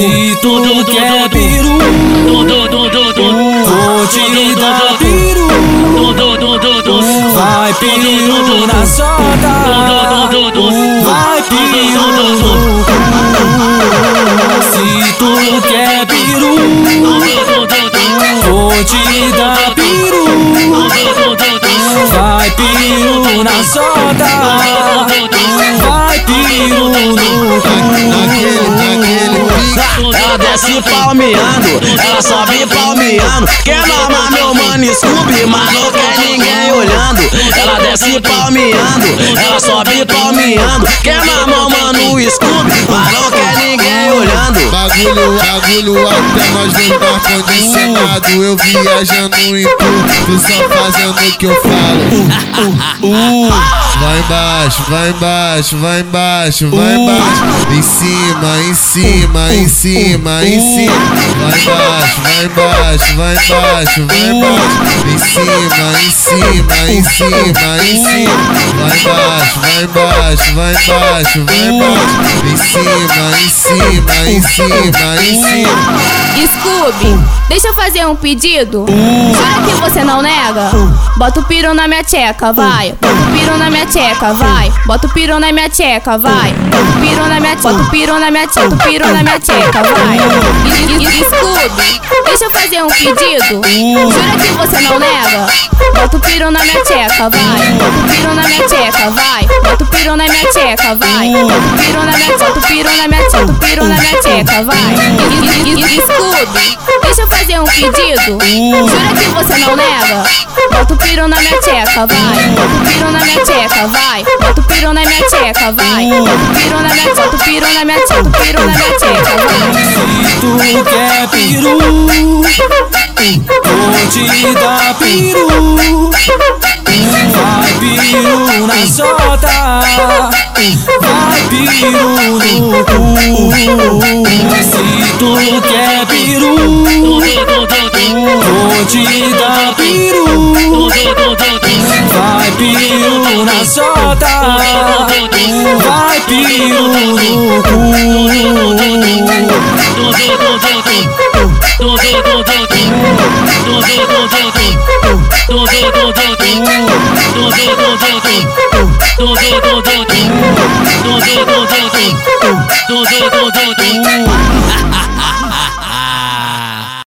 Se tu quer peru, vou te dar peru. Vai peru na soda, vai cu. Se tu quer peru, vou te dar peru. Vai peru na soda, desce palmeando, ela sobe palmeando. Quer mamar meu mano Scooby, mas não quer ninguém olhando. Ela desce palmeando, ela sobe palmeando. Quer mamar o mano Scooby, mas não quer ninguém olhando. Bagulho, bagulho até nós vem ar condicionado. Eu viajando em tu, tu só fazendo o que eu falo. Vai embaixo, vai embaixo, vai embaixo, vai embaixo. Em cima, em cima, em cima, em cima. Vai embaixo, vai embaixo, vai embaixo, vai embaixo. Em cima, em cima, em cima, em cima. Vai embaixo, vai embaixo, vai embaixo, vai embaixo. Em cima, em cima, em cima, em cima. Scooby, deixa eu fazer um pedido. Jura que você não nega? Bota o piru na minha tcheca, vai. Bota o piru na minha tcheca, vai. Bota o piru na minha tcheca, vai. Bota o piru na minha Bota o piru na minha tcheca, bota o piru na minha tcheca, vai. E- e- e- Scooby, deixa eu fazer um pedido. Jura que você não nega? Bota o piru na minha tcheca, vai. Bota o piru na minha tcheca, vai. Bota o piru na minha tcheca, vai. Bota o piru na minha o piru na minha o piru na minha tcheca, vai. E- e- e- Scooby, deixa eu fazer um pedido. Jura que você não nega? Bota o piru na minha tcheca, vai. Bota o piru na minha tcheca, vai. Bota o piru na minha tcheca, vai. Bota o piru na minha Bota o piru na minha Bota o piru na minha tcheca, vai. Se tu quer peru, vou te dar peru. Vai peru na soda, vai peru no cu. Se tu quer peru, vou te peru no cu.